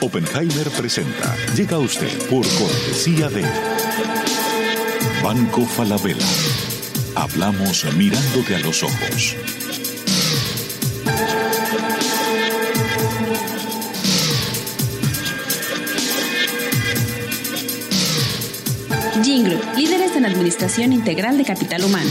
Oppenheimer presenta. Llega usted por cortesía de Banco Falabella. Hablamos mirándote a los ojos. Jingle, líderes en administración integral de capital humano.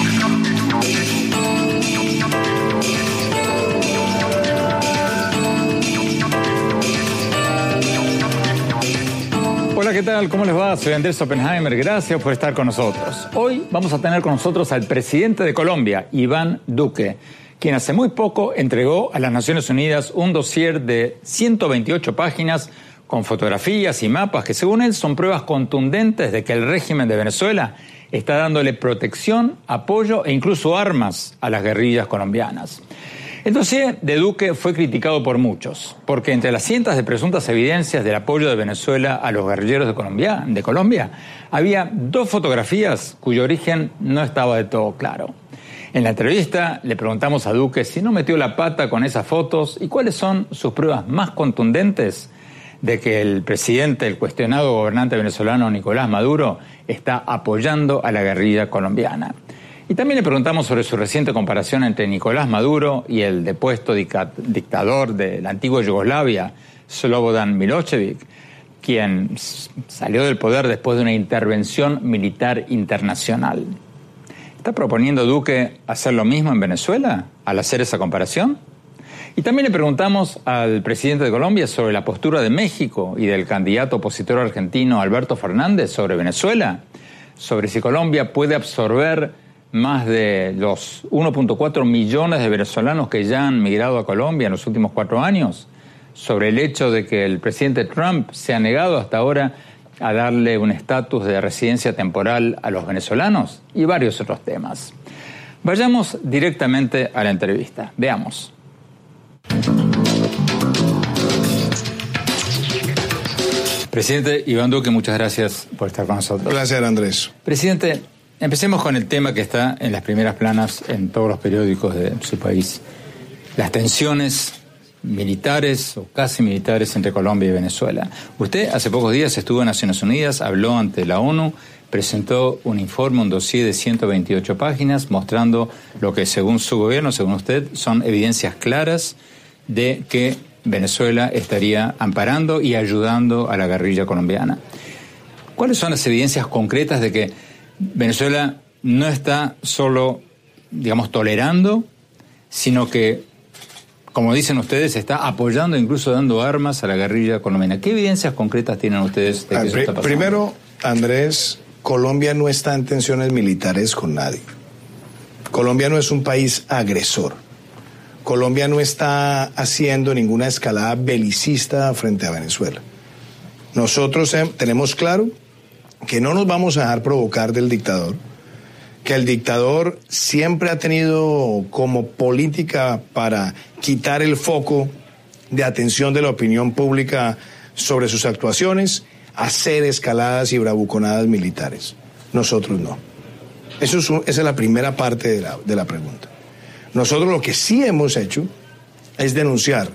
¿Qué tal? ¿Cómo les va? Soy Andrés Oppenheimer. Gracias por estar con nosotros. Hoy vamos a tener con nosotros al presidente de Colombia, Iván Duque, quien hace muy poco entregó a las Naciones Unidas un dossier de 128 páginas con fotografías y mapas que según él son pruebas contundentes de que el régimen de Venezuela está dándole protección, apoyo e incluso armas a las guerrillas colombianas. El dossier de Duque fue criticado por muchos, porque entre las cientos de presuntas evidencias del apoyo de Venezuela a los guerrilleros de Colombia, de Colombia había dos fotografías cuyo origen no estaba de todo claro. En la entrevista le preguntamos a Duque si no metió la pata con esas fotos y cuáles son sus pruebas más contundentes de que el presidente, el cuestionado gobernante venezolano Nicolás Maduro, está apoyando a la guerrilla colombiana. Y también le preguntamos sobre su reciente comparación entre Nicolás Maduro y el depuesto dictador de la antigua Yugoslavia, Slobodan Milosevic, quien salió del poder después de una intervención militar internacional. ¿Está proponiendo Duque hacer lo mismo en Venezuela al hacer esa comparación? Y también le preguntamos al presidente de Colombia sobre la postura de México y del candidato opositor argentino Alberto Fernández sobre Venezuela, sobre si Colombia puede absorber más de los 1.4 millones de venezolanos que ya han migrado a Colombia en los últimos cuatro años, sobre el hecho de que el presidente Trump se ha negado hasta ahora a darle un estatus de residencia temporal a los venezolanos y varios otros temas. Vayamos directamente a la entrevista. Veamos. Presidente Iván Duque, muchas gracias por estar con nosotros. Gracias, Andrés. Presidente, Empecemos con el tema que está en las primeras planas en todos los periódicos de su país. Las tensiones militares o casi militares entre Colombia y Venezuela. Usted hace pocos días estuvo en Naciones Unidas, habló ante la ONU, presentó un informe, un dossier de 128 páginas mostrando lo que según su gobierno, según usted, son evidencias claras de que Venezuela estaría amparando y ayudando a la guerrilla colombiana. ¿Cuáles son las evidencias concretas de que Venezuela no está solo, digamos, tolerando, sino que, como dicen ustedes, está apoyando, incluso dando armas a la guerrilla colombiana. ¿Qué evidencias concretas tienen ustedes de que eso está pasando? Primero, Andrés, Colombia no está en tensiones militares con nadie. Colombia no es un país agresor. Colombia no está haciendo ninguna escalada belicista frente a Venezuela. Nosotros tenemos claro que no nos vamos a dejar provocar del dictador, que el dictador siempre ha tenido como política para quitar el foco de atención de la opinión pública sobre sus actuaciones, hacer escaladas y bravuconadas militares. Nosotros no. Eso es esa es la primera parte de la, de la pregunta. Nosotros lo que sí hemos hecho es denunciar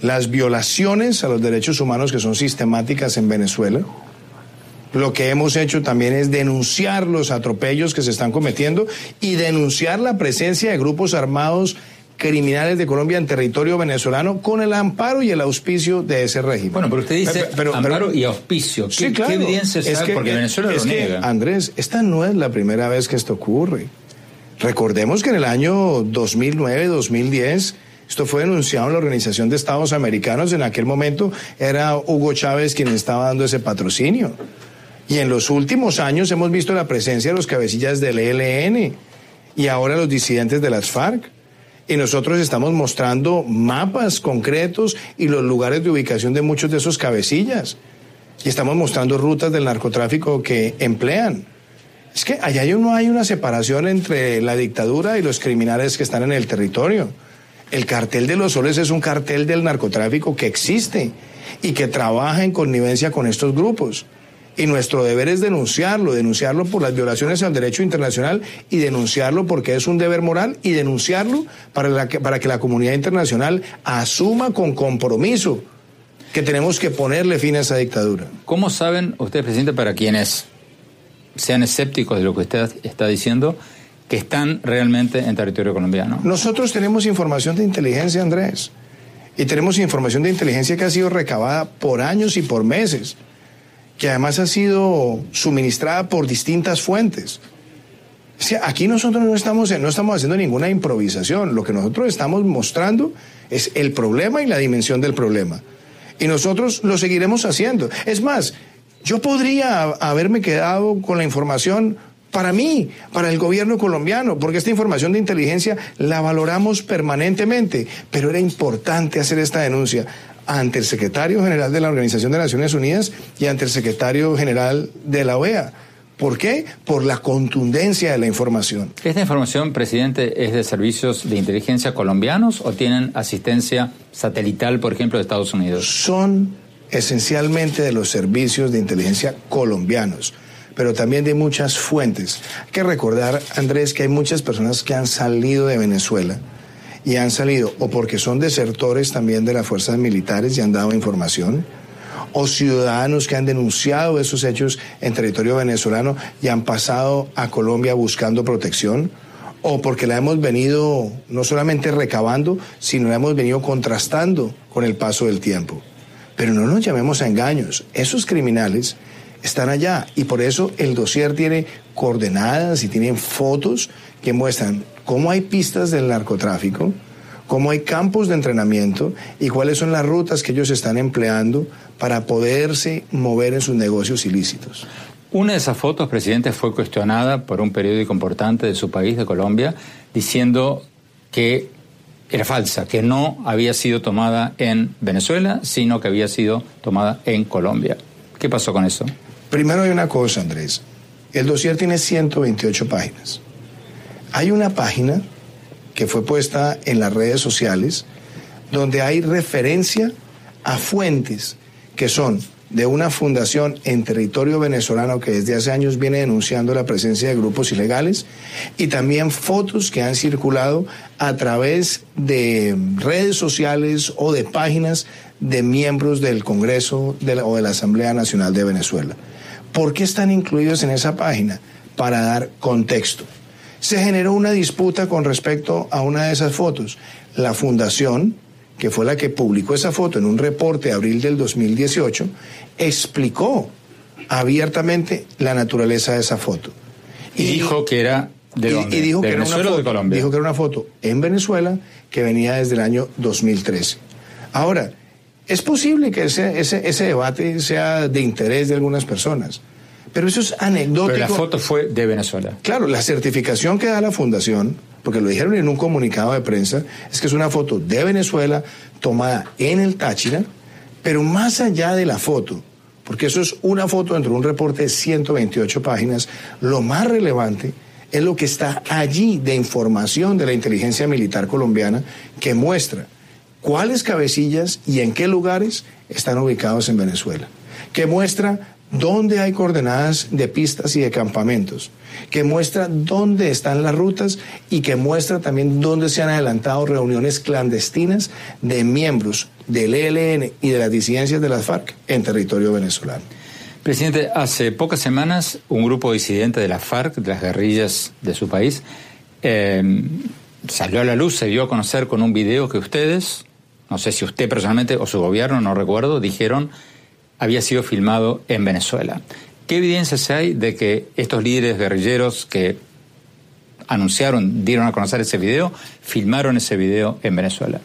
las violaciones a los derechos humanos que son sistemáticas en Venezuela. Lo que hemos hecho también es denunciar los atropellos que se están cometiendo y denunciar la presencia de grupos armados criminales de Colombia en territorio venezolano con el amparo y el auspicio de ese régimen. Bueno, pero usted dice amparo y auspicio. ¿Qué, claro, evidencia es que, Porque Venezuela lo niega. Andrés, esta no es la primera vez que esto ocurre. Recordemos que en el año 2009, 2010, esto fue denunciado en la Organización de Estados Americanos. En aquel momento era Hugo Chávez quien estaba dando ese patrocinio. Y en los últimos años hemos visto la presencia de los cabecillas del ELN y ahora los disidentes de las FARC. Y nosotros estamos mostrando mapas concretos y los lugares de ubicación de muchos de esos cabecillas. Y estamos mostrando rutas del narcotráfico que emplean. Es que allá no hay una separación entre la dictadura y los criminales que están en el territorio. El cartel de los soles es un cartel del narcotráfico que existe y que trabaja en connivencia con estos grupos. Y nuestro deber es denunciarlo, denunciarlo por las violaciones al derecho internacional y denunciarlo porque es un deber moral y denunciarlo para, que, para que la comunidad internacional asuma con compromiso que tenemos que ponerle fin a esa dictadura. ¿Cómo saben ustedes, presidente, para quienes sean escépticos de lo que usted está diciendo, que están realmente en territorio colombiano? Nosotros tenemos información de inteligencia, Andrés, y tenemos información de inteligencia que ha sido recabada por años y por meses que además ha sido suministrada por distintas fuentes. aquí nosotros no estamos, no estamos haciendo ninguna improvisación, lo que nosotros estamos mostrando es el problema y la dimensión del problema. Y nosotros lo seguiremos haciendo. Es más, yo podría haberme quedado con la información para mí, para el gobierno colombiano, porque esta información de inteligencia la valoramos permanentemente, pero era importante hacer esta denuncia ante el secretario general de la Organización de Naciones Unidas y ante el secretario general de la OEA. ¿Por qué? Por la contundencia de la información. ¿Esta información, presidente, es de servicios de inteligencia colombianos o tienen asistencia satelital, por ejemplo, de Estados Unidos? Son esencialmente de los servicios de inteligencia colombianos, pero también de muchas fuentes. Hay que recordar, Andrés, que hay muchas personas que han salido de Venezuela y han salido o porque son desertores también de las fuerzas militares y han dado información, o ciudadanos que han denunciado esos hechos en territorio venezolano y han pasado a Colombia buscando protección, o porque la hemos venido no solamente recabando, sino la hemos venido contrastando con el paso del tiempo. Pero no nos llamemos a engaños, esos criminales están allá y por eso el dossier tiene coordenadas y tiene fotos que muestran cómo hay pistas del narcotráfico, cómo hay campos de entrenamiento y cuáles son las rutas que ellos están empleando para poderse mover en sus negocios ilícitos. Una de esas fotos, presidente, fue cuestionada por un periódico importante de su país, de Colombia, diciendo que era falsa, que no había sido tomada en Venezuela, sino que había sido tomada en Colombia. ¿Qué pasó con eso? Primero hay una cosa, Andrés. El dossier tiene 128 páginas. Hay una página que fue puesta en las redes sociales donde hay referencia a fuentes que son de una fundación en territorio venezolano que desde hace años viene denunciando la presencia de grupos ilegales y también fotos que han circulado a través de redes sociales o de páginas de miembros del Congreso o de la Asamblea Nacional de Venezuela. ¿Por qué están incluidos en esa página? Para dar contexto se generó una disputa con respecto a una de esas fotos. La fundación, que fue la que publicó esa foto en un reporte de abril del 2018, explicó abiertamente la naturaleza de esa foto. Y, dijo que era de, y, dijo que era una foto, de Colombia. Dijo que era una foto en Venezuela que venía desde el año 2013. Ahora, es posible que ese, ese, ese debate sea de interés de algunas personas. Pero eso es anecdótico. Pero la foto fue de Venezuela. Claro, la certificación que da la fundación, porque lo dijeron en un comunicado de prensa, es que es una foto de Venezuela tomada en el Táchira, pero más allá de la foto, porque eso es una foto dentro de un reporte de 128 páginas, lo más relevante es lo que está allí de información de la inteligencia militar colombiana que muestra cuáles cabecillas y en qué lugares están ubicados en Venezuela, que muestra dónde hay coordenadas de pistas y de campamentos, que muestra dónde están las rutas y que muestra también dónde se han adelantado reuniones clandestinas de miembros del ELN y de las disidencias de las FARC en territorio venezolano. Presidente, hace pocas semanas un grupo disidente de las FARC, de las guerrillas de su país, eh, salió a la luz, se dio a conocer con un video que ustedes, no sé si usted personalmente o su gobierno, no recuerdo, dijeron había sido filmado en Venezuela. ¿Qué evidencias hay de que estos líderes guerrilleros que anunciaron, dieron a conocer ese video, filmaron ese video en Venezuela?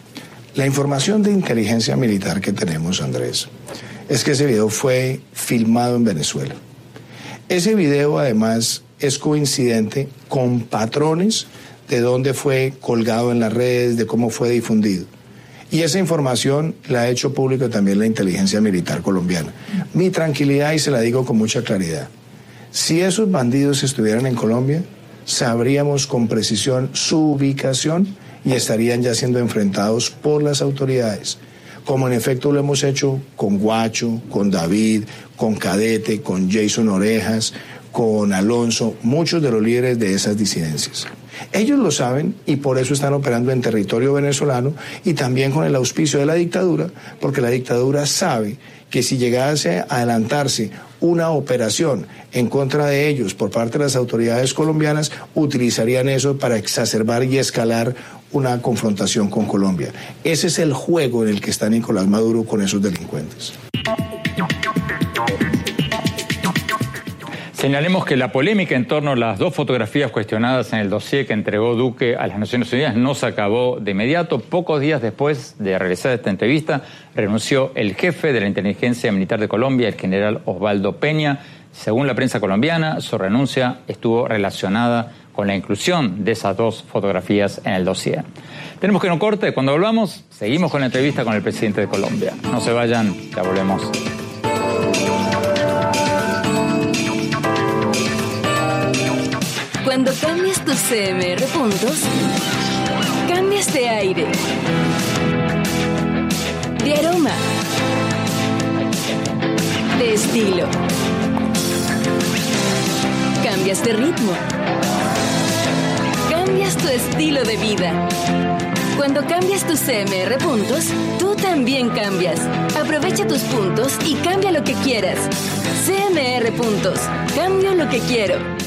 La información de inteligencia militar que tenemos, Andrés, es que ese video fue filmado en Venezuela. Ese video además es coincidente con patrones de dónde fue colgado en las redes, de cómo fue difundido. Y esa información la ha hecho público también la inteligencia militar colombiana. Mi tranquilidad, y se la digo con mucha claridad, si esos bandidos estuvieran en Colombia, sabríamos con precisión su ubicación y estarían ya siendo enfrentados por las autoridades, como en efecto lo hemos hecho con Guacho, con David, con Cadete, con Jason Orejas, con Alonso, muchos de los líderes de esas disidencias. Ellos lo saben y por eso están operando en territorio venezolano y también con el auspicio de la dictadura, porque la dictadura sabe que si llegase a adelantarse una operación en contra de ellos por parte de las autoridades colombianas, utilizarían eso para exacerbar y escalar una confrontación con Colombia. Ese es el juego en el que está Nicolás Maduro con esos delincuentes. Señalemos que la polémica en torno a las dos fotografías cuestionadas en el dossier que entregó Duque a las Naciones Unidas no se acabó de inmediato. Pocos días después de realizar esta entrevista, renunció el jefe de la inteligencia militar de Colombia, el general Osvaldo Peña. Según la prensa colombiana, su renuncia estuvo relacionada con la inclusión de esas dos fotografías en el dossier. Tenemos que no corte. Cuando volvamos, seguimos con la entrevista con el presidente de Colombia. No se vayan, ya volvemos. Cuando cambias tus CMR puntos, cambias de aire, de aroma, de estilo, cambias de ritmo, cambias tu estilo de vida. Cuando cambias tus CMR puntos, tú también cambias. Aprovecha tus puntos y cambia lo que quieras. CMR puntos. Cambio lo que quiero.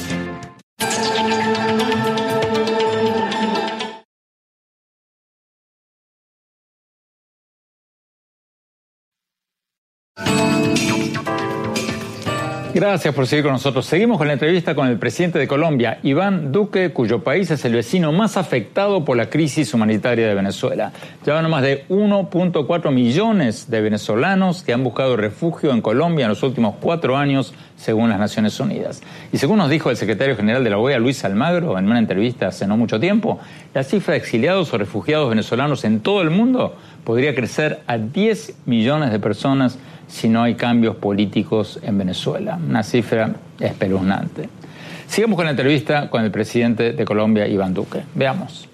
Gracias por seguir con nosotros. Seguimos con la entrevista con el presidente de Colombia, Iván Duque, cuyo país es el vecino más afectado por la crisis humanitaria de Venezuela. Llevan más de 1.4 millones de venezolanos que han buscado refugio en Colombia en los últimos cuatro años, según las Naciones Unidas. Y según nos dijo el secretario general de la OEA, Luis Almagro, en una entrevista hace no mucho tiempo, la cifra de exiliados o refugiados venezolanos en todo el mundo podría crecer a 10 millones de personas si no hay cambios políticos en Venezuela. Una cifra espeluznante. Sigamos con la entrevista con el presidente de Colombia, Iván Duque. Veamos.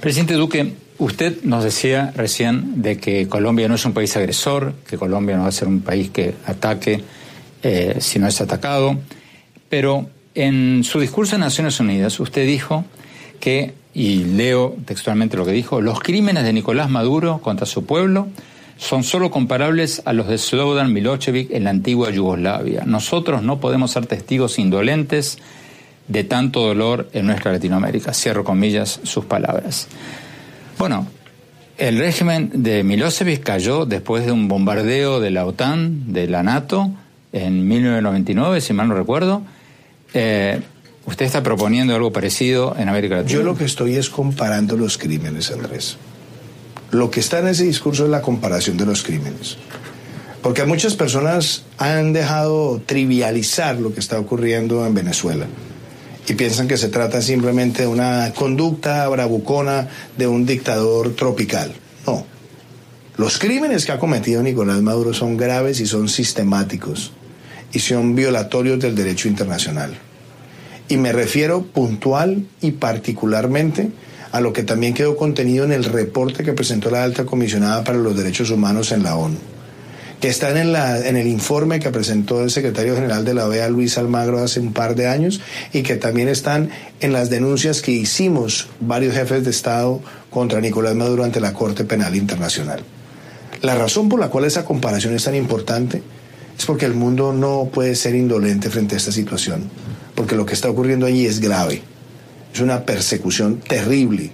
Presidente Duque, usted nos decía recién de que Colombia no es un país agresor, que Colombia no va a ser un país que ataque eh, si no es atacado, pero en su discurso en Naciones Unidas usted dijo que y leo textualmente lo que dijo, los crímenes de Nicolás Maduro contra su pueblo son solo comparables a los de Slobodan Milosevic en la antigua Yugoslavia. Nosotros no podemos ser testigos indolentes de tanto dolor en nuestra Latinoamérica. Cierro comillas sus palabras. Bueno, el régimen de Milosevic cayó después de un bombardeo de la OTAN, de la NATO, en 1999, si mal no recuerdo. Eh, ¿Usted está proponiendo algo parecido en América Latina? Yo lo que estoy es comparando los crímenes, Andrés. Lo que está en ese discurso es la comparación de los crímenes. Porque muchas personas han dejado trivializar lo que está ocurriendo en Venezuela y piensan que se trata simplemente de una conducta bravucona de un dictador tropical. No. Los crímenes que ha cometido Nicolás Maduro son graves y son sistemáticos y son violatorios del derecho internacional. Y me refiero puntual y particularmente a lo que también quedó contenido en el reporte que presentó la alta comisionada para los derechos humanos en la ONU, que están en, en el informe que presentó el secretario general de la OEA, Luis Almagro, hace un par de años, y que también están en las denuncias que hicimos varios jefes de Estado contra Nicolás Maduro ante la Corte Penal Internacional. La razón por la cual esa comparación es tan importante es porque el mundo no puede ser indolente frente a esta situación, porque lo que está ocurriendo allí es grave es una persecución terrible,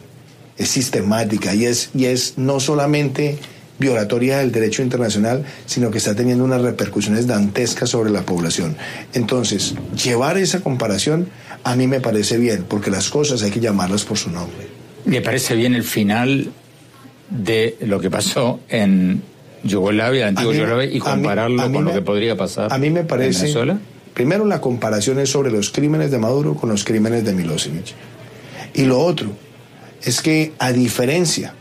es sistemática y es, y es no solamente violatoria del derecho internacional, sino que está teniendo unas repercusiones dantescas sobre la población. Entonces, llevar esa comparación a mí me parece bien, porque las cosas hay que llamarlas por su nombre. ¿Le parece bien el final de lo que pasó en Yugoslavia, antigua Yugoslavia, y compararlo con lo que podría pasar a mí me parece, en Venezuela? Primero, la comparación es sobre los crímenes de Maduro con los crímenes de Milosevic. Y lo otro es que, a diferencia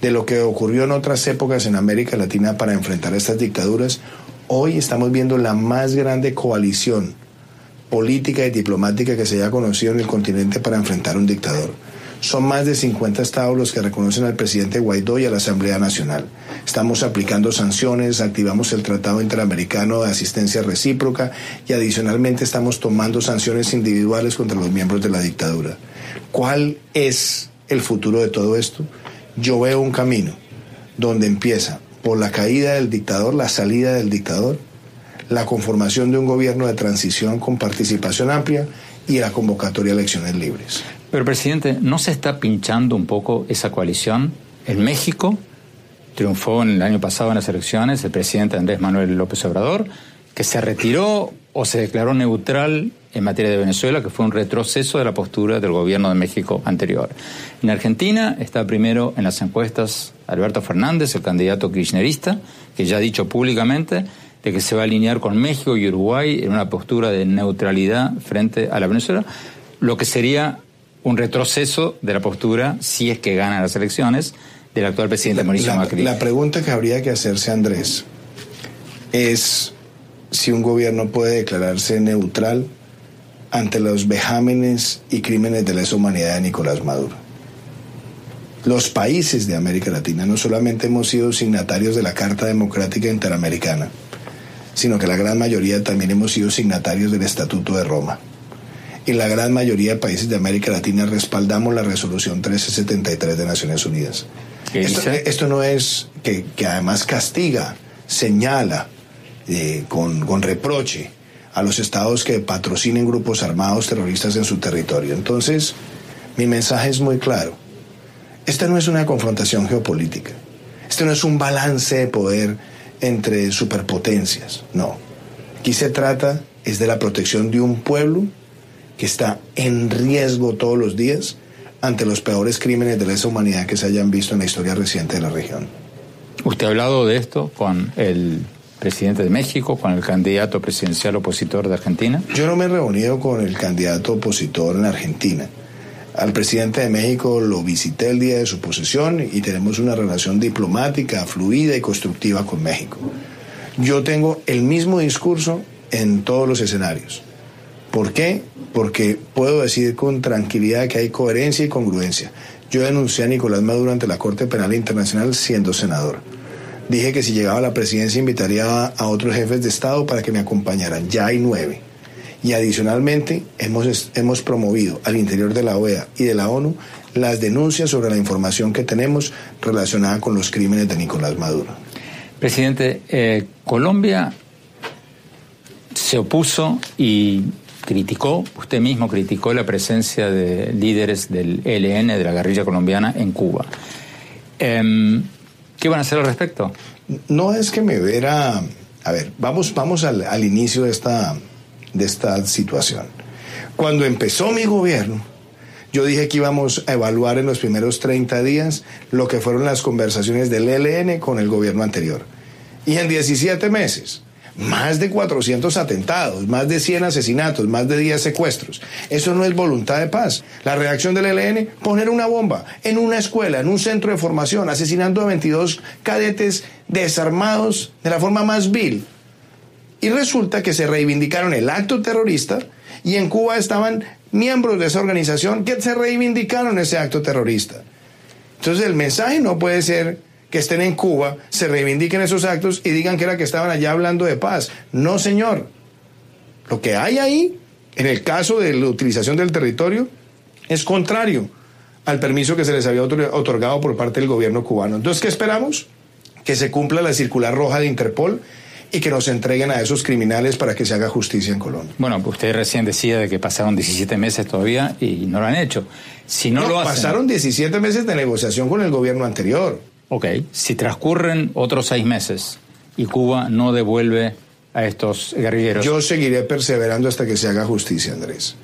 de lo que ocurrió en otras épocas en América Latina para enfrentar estas dictaduras, hoy estamos viendo la más grande coalición política y diplomática que se haya conocido en el continente para enfrentar un dictador. Son más de 50 estados los que reconocen al presidente Guaidó y a la Asamblea Nacional. Estamos aplicando sanciones, activamos el Tratado Interamericano de Asistencia Recíproca y adicionalmente estamos tomando sanciones individuales contra los miembros de la dictadura. ¿Cuál es el futuro de todo esto? Yo veo un camino donde empieza por la caída del dictador, la salida del dictador, la conformación de un gobierno de transición con participación amplia y la convocatoria a elecciones libres. Pero, presidente, ¿no se está pinchando un poco esa coalición? En México triunfó en el año pasado en las elecciones el presidente Andrés Manuel López Obrador, que se retiró o se declaró neutral en materia de Venezuela, que fue un retroceso de la postura del gobierno de México anterior. En Argentina está primero en las encuestas Alberto Fernández, el candidato kirchnerista, que ya ha dicho públicamente de que se va a alinear con México y Uruguay en una postura de neutralidad frente a la Venezuela, lo que sería un retroceso de la postura, si es que gana las elecciones, del actual presidente Mauricio Macri. La pregunta que habría que hacerse, Andrés, es si un gobierno puede declararse neutral ante los vejámenes y crímenes de lesa humanidad de Nicolás Maduro. Los países de América Latina no solamente hemos sido signatarios de la Carta Democrática Interamericana, sino que la gran mayoría también hemos sido signatarios del Estatuto de Roma y la gran mayoría de países de América Latina respaldamos la resolución 1373 de Naciones Unidas. Esto, no es que, además castiga, señala eh, con, con reproche a los estados que patrocinen grupos armados terroristas en su territorio. Entonces, mi mensaje es muy claro. Esta no es una confrontación geopolítica. Este no es un balance de poder entre superpotencias. No. Aquí se trata es de la protección de un pueblo que está en riesgo todos los días ante los peores crímenes de lesa humanidad que se hayan visto en la historia reciente de la región. ¿Usted ha hablado de esto con el presidente de México, con el candidato presidencial opositor de Argentina? Yo no me he reunido con el candidato opositor en Argentina. Al presidente de México lo visité el día de su posesión y tenemos una relación diplomática, fluida y constructiva con México. Yo tengo el mismo discurso en todos los escenarios. ¿Por qué? Porque puedo decir con tranquilidad que hay coherencia y congruencia. Yo denuncié a Nicolás Maduro ante la Corte Penal Internacional siendo senador. Dije que si llegaba a la presidencia invitaría a otros jefes de Estado para que me acompañaran. Ya hay nueve. Y adicionalmente hemos, hemos promovido al interior de la OEA y de la ONU las denuncias sobre la información que tenemos relacionada con los crímenes de Nicolás Maduro. Presidente, eh, Colombia se opuso y criticó, usted mismo criticó la presencia de líderes del ELN, de la guerrilla colombiana, en Cuba. Em, ¿Qué van a hacer al respecto? No es que me viera... A ver, vamos, vamos al, al inicio de esta, de esta situación. Cuando empezó mi gobierno, yo dije que íbamos a evaluar en los primeros 30 días lo que fueron las conversaciones del ELN con el gobierno anterior. Y en 17 meses más de 400 atentados, más de 100 asesinatos, más de 10 secuestros. Eso no es voluntad de paz. La reacción del ELN, poner una bomba en una escuela, en un centro de formación, asesinando a 22 cadetes desarmados de la forma más vil. Y resulta que se reivindicaron el acto terrorista y en Cuba estaban miembros de esa organización que se reivindicaron ese acto terrorista. Entonces el mensaje no puede ser que estén en Cuba, se reivindiquen esos actos y digan que era que estaban allá hablando de paz. No, señor. Lo que hay ahí, en el caso de la utilización del territorio, es contrario al permiso que se les había otorgado por parte del gobierno cubano. Entonces, ¿qué esperamos? Que se cumpla la circular roja de Interpol y que nos entreguen a esos criminales para que se haga justicia en Colombia. Bueno, usted recién decía de que pasaron 17 meses todavía y no lo han hecho. Si no, lo hacen... Pasaron 17 meses de negociación con el gobierno anterior. Ok, si transcurren otros seis meses y Cuba no devuelve a estos guerrilleros... Yo seguiré perseverando hasta que se haga justicia, Andrés.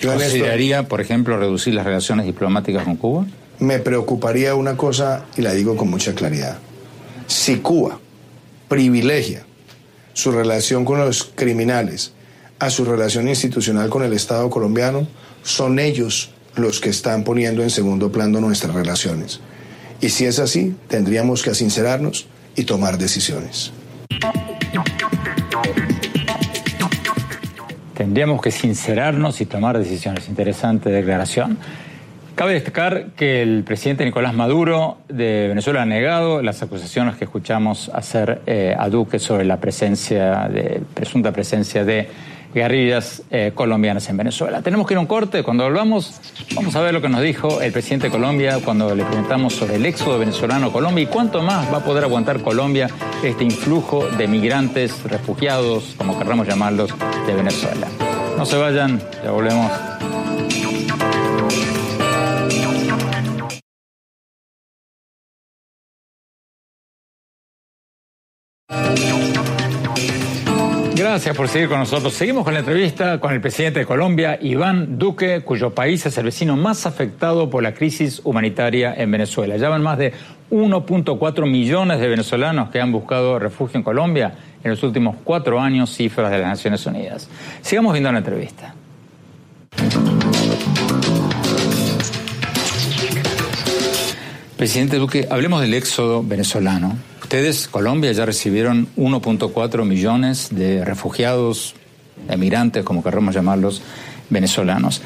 Yo ¿Consideraría, por ejemplo, reducir las relaciones diplomáticas con Cuba? Me preocuparía una cosa, y la digo con mucha claridad. Si Cuba privilegia su relación con los criminales a su relación institucional con el Estado colombiano, son ellos los que están poniendo en segundo plano nuestras relaciones. Y si es así, tendríamos que sincerarnos y tomar decisiones. Tendríamos que sincerarnos y tomar decisiones. Interesante declaración. Cabe destacar que el presidente Nicolás Maduro de Venezuela ha negado las acusaciones que escuchamos hacer eh, a Duque sobre la presencia, de, presunta presencia de guerrillas eh, colombianas en Venezuela. Tenemos que ir a un corte. Cuando volvamos, vamos a ver lo que nos dijo el presidente de Colombia cuando le preguntamos sobre el éxodo venezolano a Colombia y cuánto más va a poder aguantar Colombia este influjo de migrantes, refugiados, como querramos llamarlos, de Venezuela. No se vayan, ya volvemos. Gracias por seguir con nosotros. Seguimos con la entrevista con el presidente de Colombia, Iván Duque, cuyo país es el vecino más afectado por la crisis humanitaria en Venezuela. Ya van más de 1.4 millones de venezolanos que han buscado refugio en Colombia en los últimos cuatro años, cifras de las Naciones Unidas. Sigamos viendo la entrevista. Presidente Duque, hablemos del éxodo venezolano. Ustedes, Colombia, ya recibieron 1.4 millones de refugiados, emigrantes, como querramos llamarlos, venezolanos.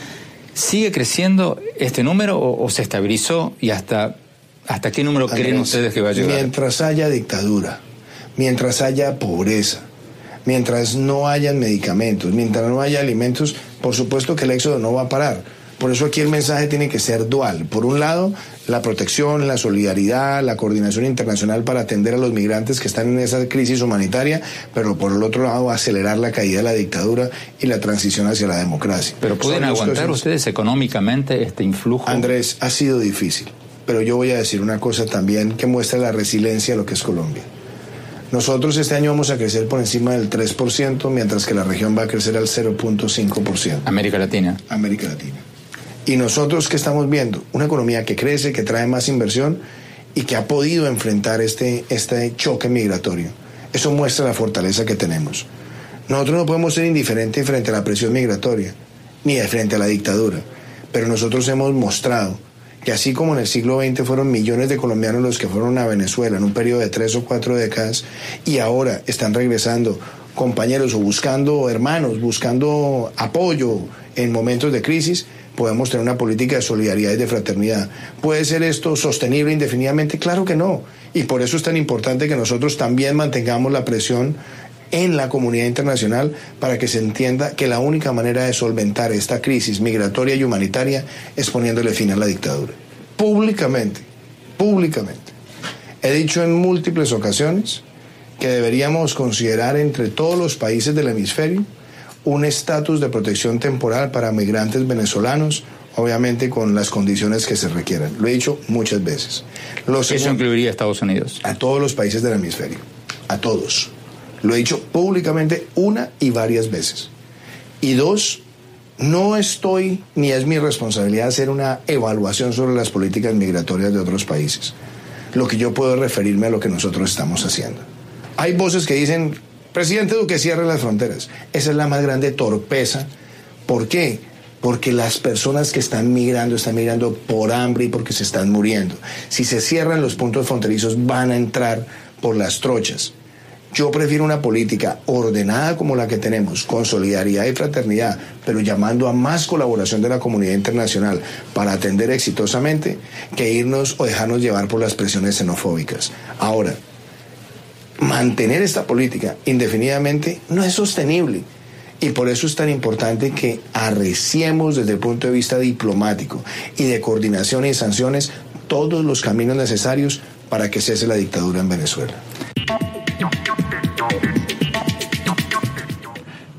¿Sigue creciendo este número o, se estabilizó y hasta, hasta qué número creen ustedes que va a llegar? Mientras haya dictadura, mientras haya pobreza, mientras no haya medicamentos, mientras no haya alimentos, por supuesto que el éxodo no va a parar por eso aquí el mensaje tiene que ser dual. Por un lado, la protección, la solidaridad, la coordinación internacional para atender a los migrantes que están en esa crisis humanitaria, pero por el otro lado, acelerar la caída de la dictadura y la transición hacia la democracia. Pero pueden aguantar ustedes económicamente este influjo. Andrés, ha sido difícil, pero yo voy a decir una cosa también que muestra la resiliencia de lo que es Colombia. Nosotros este año vamos a crecer por encima del 3%, mientras que la región va a crecer al 0.5%. América Latina. América Latina. Y nosotros que estamos viendo una economía que crece, que trae más inversión y que ha podido enfrentar este, este choque migratorio. Eso muestra la fortaleza que tenemos. Nosotros no podemos ser indiferentes frente a la presión migratoria, ni frente a la dictadura, pero nosotros hemos mostrado que así como en el siglo XX fueron millones de colombianos los que fueron a Venezuela en un periodo de tres o cuatro décadas y ahora están regresando compañeros o buscando hermanos, buscando apoyo en momentos de crisis, podemos tener una política de solidaridad y de fraternidad. ¿Puede ser esto sostenible indefinidamente? Claro que no. Y por eso es tan importante que nosotros también mantengamos la presión en la comunidad internacional para que se entienda que la única manera de solventar esta crisis migratoria y humanitaria es poniéndole fin a la dictadura. Públicamente, públicamente. He dicho en múltiples ocasiones que deberíamos considerar entre todos los países del hemisferio un estatus de protección temporal para migrantes venezolanos, obviamente con las condiciones que se requieran. Lo he dicho muchas veces. ¿Eso incluiría a Estados Unidos? A todos los países del hemisferio, a todos. Lo he dicho públicamente una y varias veces. Y dos, no estoy, ni es mi responsabilidad hacer una evaluación sobre las políticas migratorias de otros países. Lo que yo puedo referirme a lo que nosotros estamos haciendo. Hay voces que dicen Presidente Duque cierre las fronteras. Esa es la más grande torpeza. ¿Por qué? Porque las personas que están migrando están migrando por hambre y porque se están muriendo. Si se cierran los puntos fronterizos van a entrar por las trochas. Yo prefiero una política ordenada como la que tenemos, con solidaridad y fraternidad, pero llamando a más colaboración de la comunidad internacional para atender exitosamente, que irnos o dejarnos llevar por las presiones xenofóbicas. Ahora, mantener esta política indefinidamente no es sostenible. Y por eso es tan importante que arreciemos desde el punto de vista diplomático y de coordinación y sanciones todos los caminos necesarios para que cese la dictadura en Venezuela.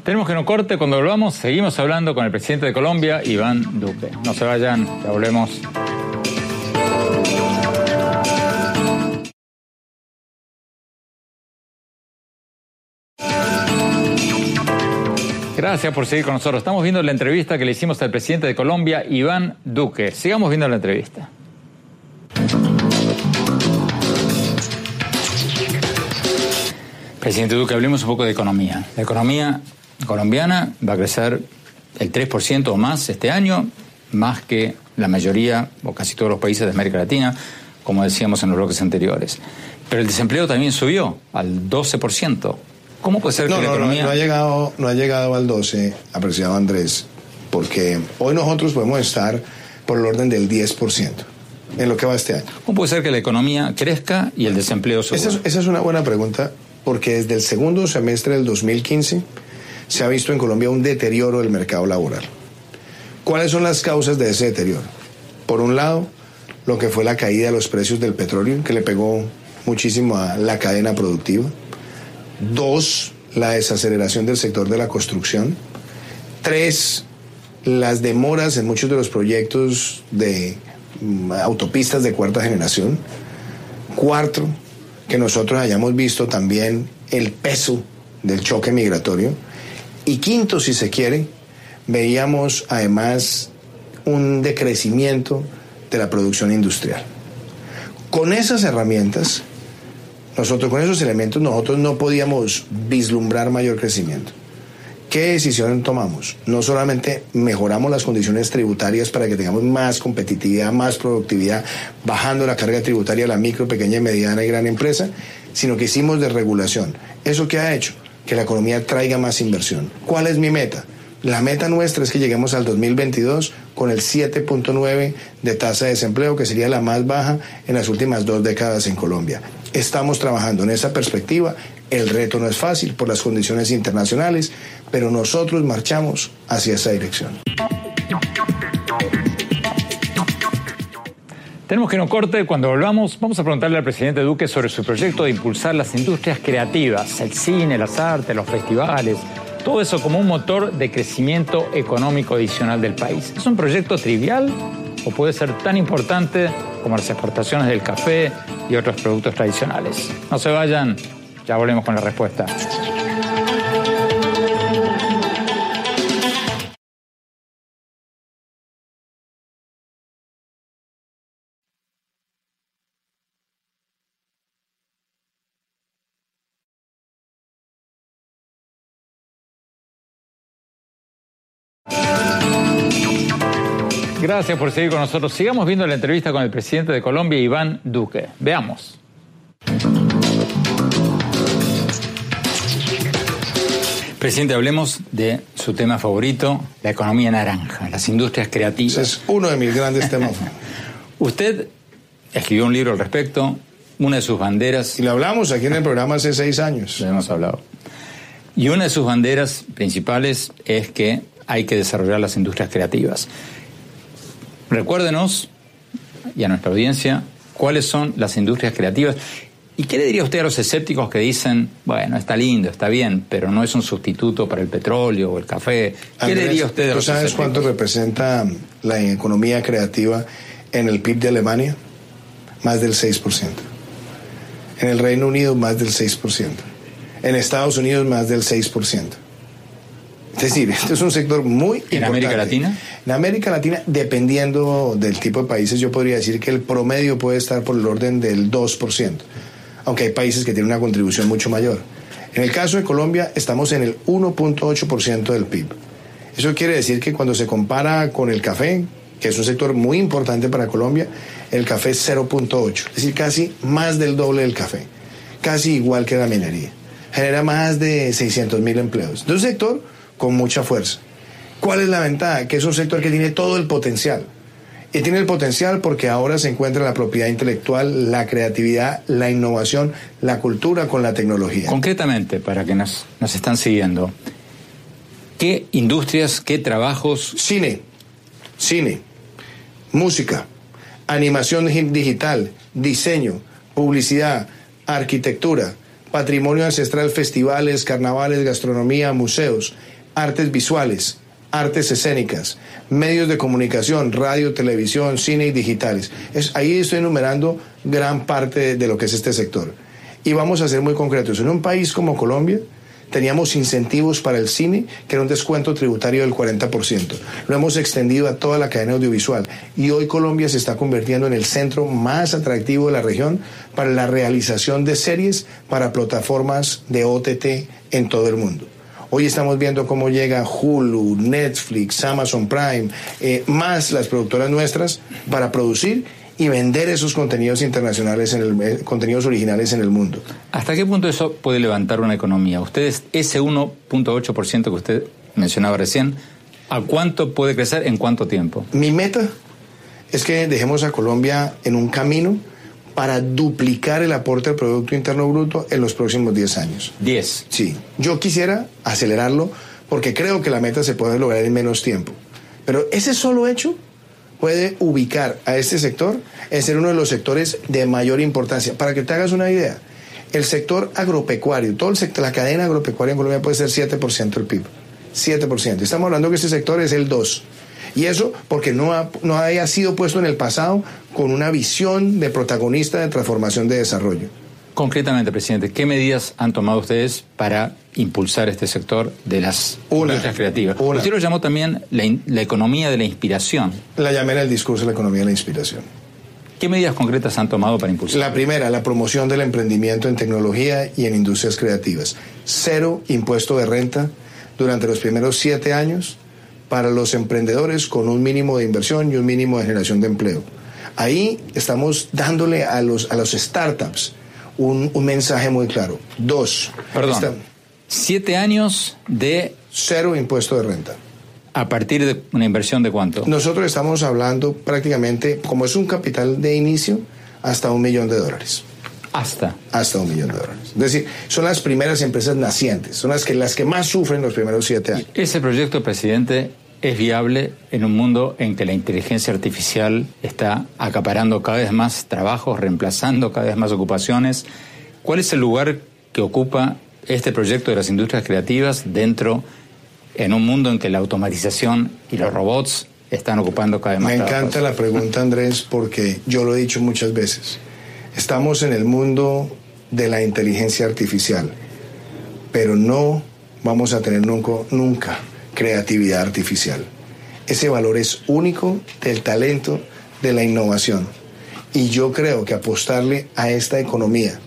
Tenemos que no corte, cuando volvamos seguimos hablando con el presidente de Colombia, Iván Duque. No se vayan, ya volvemos. Gracias por seguir con nosotros. Estamos viendo la entrevista que le hicimos al presidente de Colombia, Iván Duque. Sigamos viendo la entrevista. Presidente Duque, hablemos un poco de economía. La economía colombiana va a crecer el 3% o más este año, más que la mayoría o casi todos los países de América Latina, como decíamos en los bloques anteriores. Pero el desempleo también subió al 12%. ¿Cómo puede ser que no, la no, economía... No, ha llegado, no ha llegado al 12, apreciado Andrés, porque hoy nosotros podemos estar por el orden del 10% en lo que va este año. ¿Cómo puede ser que la economía crezca y el desempleo suba? Esa es, esa es una buena pregunta, porque desde el segundo semestre del 2015 se ha visto en Colombia un deterioro del mercado laboral. ¿Cuáles son las causas de ese deterioro? Por un lado, lo que fue la caída de los precios del petróleo, que le pegó muchísimo a la cadena productiva. Dos, la desaceleración del sector de la construcción. Tres, las demoras en muchos de los proyectos de mm, autopistas de cuarta generación. Cuarto, que nosotros hayamos visto también el peso del choque migratorio. Y quinto, si se quiere, veíamos además un decrecimiento de la producción industrial. Con esas herramientas, nosotros con esos elementos, nosotros no podíamos vislumbrar mayor crecimiento. ¿Qué decisión tomamos? No solamente mejoramos las condiciones tributarias para que tengamos más competitividad, más productividad, bajando la carga tributaria a la micro, pequeña, mediana y gran empresa, sino que hicimos desregulación. ¿Eso qué ha hecho? Que la economía traiga más inversión. ¿Cuál es mi meta? La meta nuestra es que lleguemos al 2022 con el 7.9 de tasa de desempleo, que sería la más baja en las últimas dos décadas en Colombia. Estamos trabajando en esa perspectiva. El reto no es fácil por las condiciones internacionales, pero nosotros marchamos hacia esa dirección. Tenemos que no corte. Cuando volvamos, vamos a preguntarle al presidente Duque sobre su proyecto de impulsar las industrias creativas, el cine, las artes, los festivales, todo eso como un motor de crecimiento económico adicional del país. ¿Es un proyecto trivial o puede ser tan importante como las exportaciones del café y otros productos tradicionales? No se vayan, ya volvemos con la respuesta. Gracias por seguir con nosotros. Sigamos viendo la entrevista con el presidente de Colombia, Iván Duque. Veamos. Presidente, hablemos de su tema favorito, la economía naranja, las industrias creativas. Ese es uno de mis grandes temas. Usted escribió un libro al respecto, una de sus banderas. Y lo hablamos aquí en el programa hace seis años. Lo hemos hablado. Y una de sus banderas principales es que hay que desarrollar las industrias creativas. Recuérdenos, y a nuestra audiencia, cuáles son las industrias creativas. ¿Y qué le diría usted a los escépticos que dicen, bueno, está lindo, está bien, pero no es un sustituto para el petróleo o el café? ¿Qué Andrés, le diría usted a ¿Tú los sabes escépticos? cuánto representa la economía creativa en el PIB de Alemania? Más del 6%. En el Reino Unido, más del 6%. En Estados Unidos, más del 6%. Es decir, este es un sector muy ¿En importante. América Latina? En América Latina, dependiendo del tipo de países, yo podría decir que el promedio puede estar por el orden del 2%, aunque hay países que tienen una contribución mucho mayor. En el caso de Colombia, estamos en el 1.8% del PIB. Eso quiere decir que cuando se compara con el café, que es un sector muy importante para Colombia, el café es 0.8, es decir, casi más del doble del café, casi igual que la minería. genera más de 600 mil empleos. De un sector con mucha fuerza. ¿Cuál es la ventaja? Que es un sector que tiene todo el potencial. Y tiene el potencial porque ahora se encuentra la propiedad intelectual, la creatividad, la innovación, la cultura con la tecnología. Concretamente, para que nos, nos están siguiendo, ¿qué industrias, qué trabajos? Cine, cine, música, animación digital, diseño, publicidad, arquitectura, patrimonio ancestral, festivales, carnavales, gastronomía, museos, artes visuales, artes escénicas, medios de comunicación, radio, televisión, cine y digitales. Es, ahí estoy enumerando gran parte de, lo que es este sector. Y vamos a ser muy concretos. En un país como Colombia, teníamos incentivos para el cine, que era un descuento tributario del 40%. Lo hemos extendido a toda la cadena audiovisual y hoy Colombia se está convirtiendo en el centro más atractivo de la región para la realización de series para plataformas de OTT en todo el mundo. Hoy estamos viendo cómo llega Hulu, Netflix, Amazon Prime, eh, más las productoras nuestras para producir y vender esos contenidos internacionales, en el, eh, contenidos originales en el mundo. ¿Hasta qué punto eso puede levantar una economía? Ustedes, ese 1.8% que usted mencionaba recién, ¿a cuánto puede crecer en cuánto tiempo? Mi meta es que dejemos a Colombia en un camino para duplicar el aporte al Producto Interno Bruto en los próximos 10 años. 10. Sí. Yo quisiera acelerarlo porque creo que la meta se puede lograr en menos tiempo. Pero ese solo hecho puede ubicar a este sector en ser uno de los sectores de mayor importancia. Para que te hagas una idea, el sector agropecuario, todo el sector, la cadena agropecuaria en Colombia puede ser 7% del PIB. 7%. Estamos hablando que este sector es el 2%. Y eso porque no, ha, no haya sido puesto en el pasado con una visión de protagonista de transformación de desarrollo. Concretamente, presidente, ¿qué medidas han tomado ustedes para impulsar este sector de las industrias creativas? Usted lo llamó también la, la, economía de la inspiración. La llamé en el discurso de la economía de la inspiración. ¿Qué medidas concretas han tomado para impulsar? La primera, la promoción del emprendimiento en tecnología y en industrias creativas. Cero impuesto de renta durante los primeros siete años para los emprendedores con un mínimo de inversión y un mínimo de generación de empleo. Ahí estamos dándole a los, a los startups un, un mensaje muy claro. Dos. Perdón. siete años de... Cero impuesto de renta. ¿A partir de una inversión de cuánto? Nosotros estamos hablando prácticamente, como es un capital de inicio, hasta un millón de dólares. Hasta. Hasta un millón de dólares. Es decir, son las primeras empresas nacientes, son las que, las que más sufren los primeros siete años. Ese proyecto, presidente, es viable en un mundo en que la inteligencia artificial está acaparando cada vez más trabajos, reemplazando cada vez más ocupaciones. ¿Cuál es el lugar que ocupa este proyecto de las industrias creativas dentro en un mundo en que la automatización y los robots están ocupando cada vez más? Me encanta la pregunta, Andrés, porque yo lo he dicho muchas veces. Estamos en el mundo de la inteligencia artificial, pero no vamos a tener nunca, nunca creatividad artificial. Ese valor es único del talento, de la innovación. Y yo creo que apostarle a esta economía,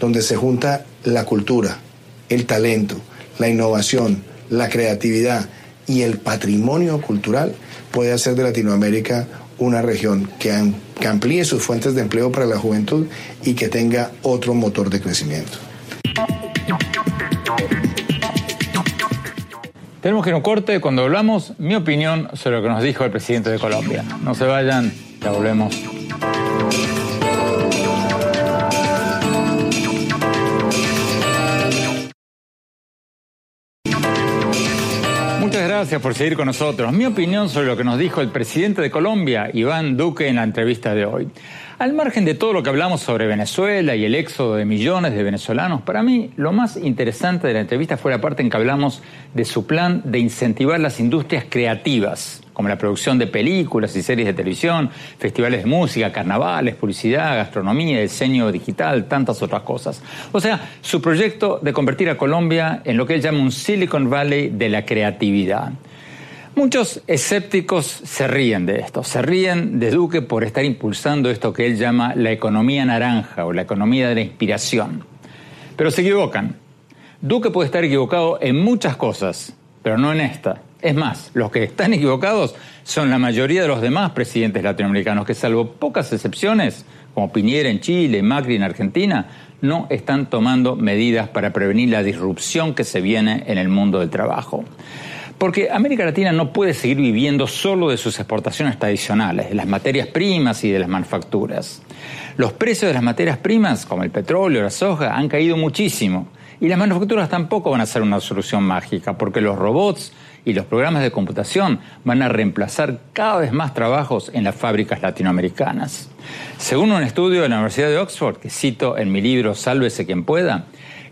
donde se junta la cultura, el talento, la innovación, la creatividad y el patrimonio cultural, puede hacer de Latinoamérica una región que, amplíe sus fuentes de empleo para la juventud y que tenga otro motor de crecimiento. Tenemos que ir a un corte. Cuando hablamos, mi opinión sobre lo que nos dijo el presidente de Colombia. No se vayan, ya volvemos. Muchas gracias por seguir con nosotros. Mi opinión sobre lo que nos dijo el presidente de Colombia, Iván Duque, en la entrevista de hoy. Al margen de todo lo que hablamos sobre Venezuela y el éxodo de millones de venezolanos, para mí lo más interesante de la entrevista fue la parte en que hablamos de su plan de incentivar las industrias creativas, como la producción de películas y series de televisión, festivales de música, carnavales, publicidad, gastronomía, diseño digital, tantas otras cosas. O sea, su proyecto de convertir a Colombia en lo que él llama un Silicon Valley de la creatividad. Muchos escépticos se ríen de esto, se ríen de Duque por estar impulsando esto que él llama la economía naranja o la economía de la inspiración. Pero se equivocan. Duque puede estar equivocado en muchas cosas, pero no en esta. Es más, los que están equivocados son la mayoría de los demás presidentes latinoamericanos que salvo pocas excepciones, como Piñera en Chile, Macri en Argentina, no están tomando medidas para prevenir la disrupción que se viene en el mundo del trabajo. Porque América Latina no puede seguir viviendo solo de sus exportaciones tradicionales, de las materias primas y de las manufacturas. Los precios de las materias primas, como el petróleo, la soja, han caído muchísimo. Y las manufacturas tampoco van a ser una solución mágica, porque los robots y los programas de computación van a reemplazar cada vez más trabajos en las fábricas latinoamericanas. Según un estudio de la Universidad de Oxford, que cito en mi libro Sálvese quien pueda,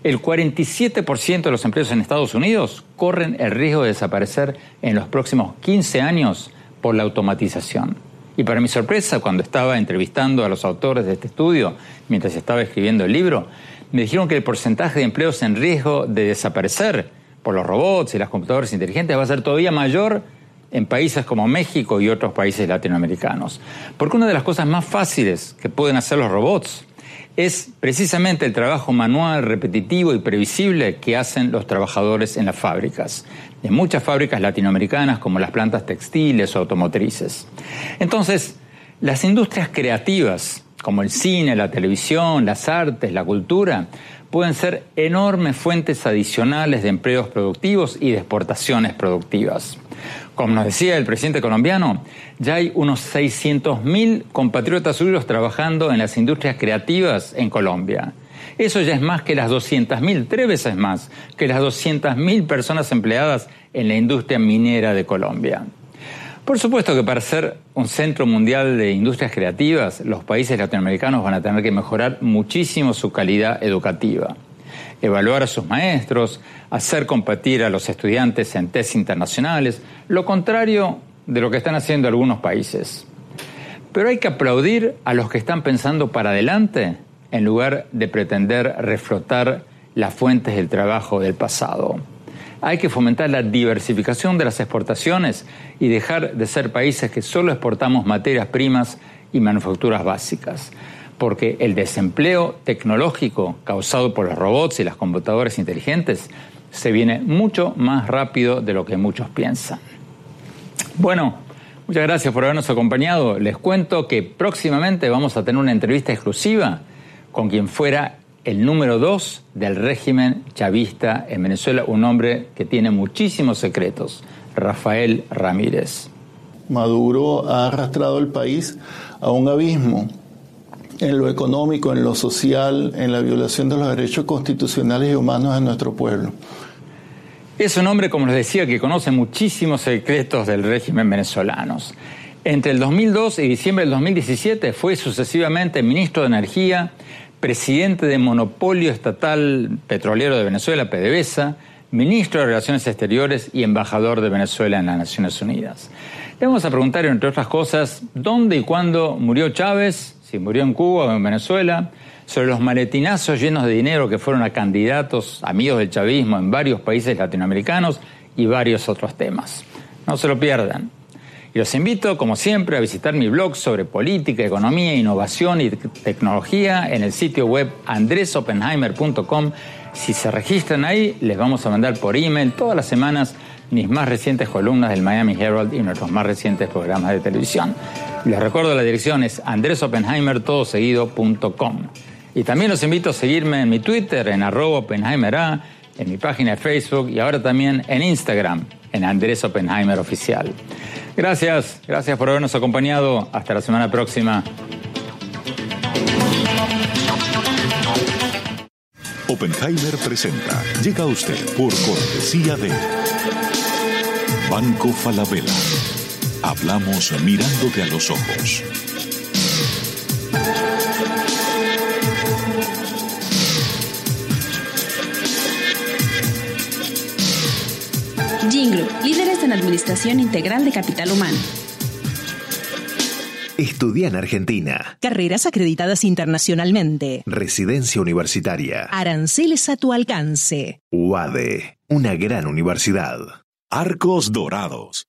el 47% de los empleos en Estados Unidos corren el riesgo de desaparecer en los próximos 15 años por la automatización. Y para mi sorpresa, cuando estaba entrevistando a los autores de este estudio, mientras estaba escribiendo el libro, me dijeron que el porcentaje de empleos en riesgo de desaparecer por los robots y las computadoras inteligentes va a ser todavía mayor en países como México y otros países latinoamericanos. Porque una de las cosas más fáciles que pueden hacer los robots es precisamente el trabajo manual, repetitivo y previsible que hacen los trabajadores en las fábricas, en muchas fábricas latinoamericanas como las plantas textiles o automotrices. Entonces, las industrias creativas, como el cine, la televisión, las artes, la cultura, pueden ser enormes fuentes adicionales de empleos productivos y de exportaciones productivas. Como nos decía el presidente colombiano, ya hay unos 600.000 compatriotas suyos trabajando en las industrias creativas en Colombia. Eso ya es más que las 200.000, tres veces más que las 200.000 personas empleadas en la industria minera de Colombia. Por supuesto que para ser un centro mundial de industrias creativas, los países latinoamericanos van a tener que mejorar muchísimo su calidad educativa evaluar a sus maestros, hacer competir a los estudiantes en test internacionales, lo contrario de lo que están haciendo algunos países. Pero hay que aplaudir a los que están pensando para adelante en lugar de pretender reflotar las fuentes del trabajo del pasado. Hay que fomentar la diversificación de las exportaciones y dejar de ser países que solo exportamos materias primas y manufacturas básicas porque el desempleo tecnológico causado por los robots y las computadoras inteligentes se viene mucho más rápido de lo que muchos piensan. Bueno, muchas gracias por habernos acompañado. Les cuento que próximamente vamos a tener una entrevista exclusiva con quien fuera el número dos del régimen chavista en Venezuela, un hombre que tiene muchísimos secretos, Rafael Ramírez. Maduro ha arrastrado el país a un abismo en lo económico, en lo social, en la violación de los derechos constitucionales y humanos de nuestro pueblo. Es un hombre, como les decía, que conoce muchísimos secretos del régimen venezolanos. Entre el 2002 y diciembre del 2017 fue sucesivamente ministro de Energía, presidente de Monopolio Estatal Petrolero de Venezuela, PDVSA, ministro de Relaciones Exteriores y embajador de Venezuela en las Naciones Unidas. Le vamos a preguntar, entre otras cosas, dónde y cuándo murió Chávez, si murió en Cuba o en Venezuela, sobre los maletinazos llenos de dinero que fueron a candidatos amigos del chavismo en varios países latinoamericanos y varios otros temas. No se lo pierdan. Y los invito, como siempre, a visitar mi blog sobre política, economía, innovación y tecnología en el sitio web andresopenheimer.com. Si se registran ahí, les vamos a mandar por email todas las semanas mis más recientes columnas del Miami Herald y nuestros más recientes programas de televisión. Les recuerdo la dirección es andresopenheimer.com. Y también los invito a seguirme en mi Twitter, en arroba OpenheimerA, en mi página de Facebook y ahora también en Instagram, en Andrés Oppenheimer Oficial. Gracias, gracias por habernos acompañado. Hasta la semana próxima. Oppenheimer presenta. Llega a usted por cortesía de Banco Falabella. Hablamos mirándote a los ojos. Jinglo, líderes en administración integral de capital humano. Estudia en Argentina. Carreras acreditadas internacionalmente. Residencia universitaria. Aranceles a tu alcance. UADE, una gran universidad. Arcos Dorados.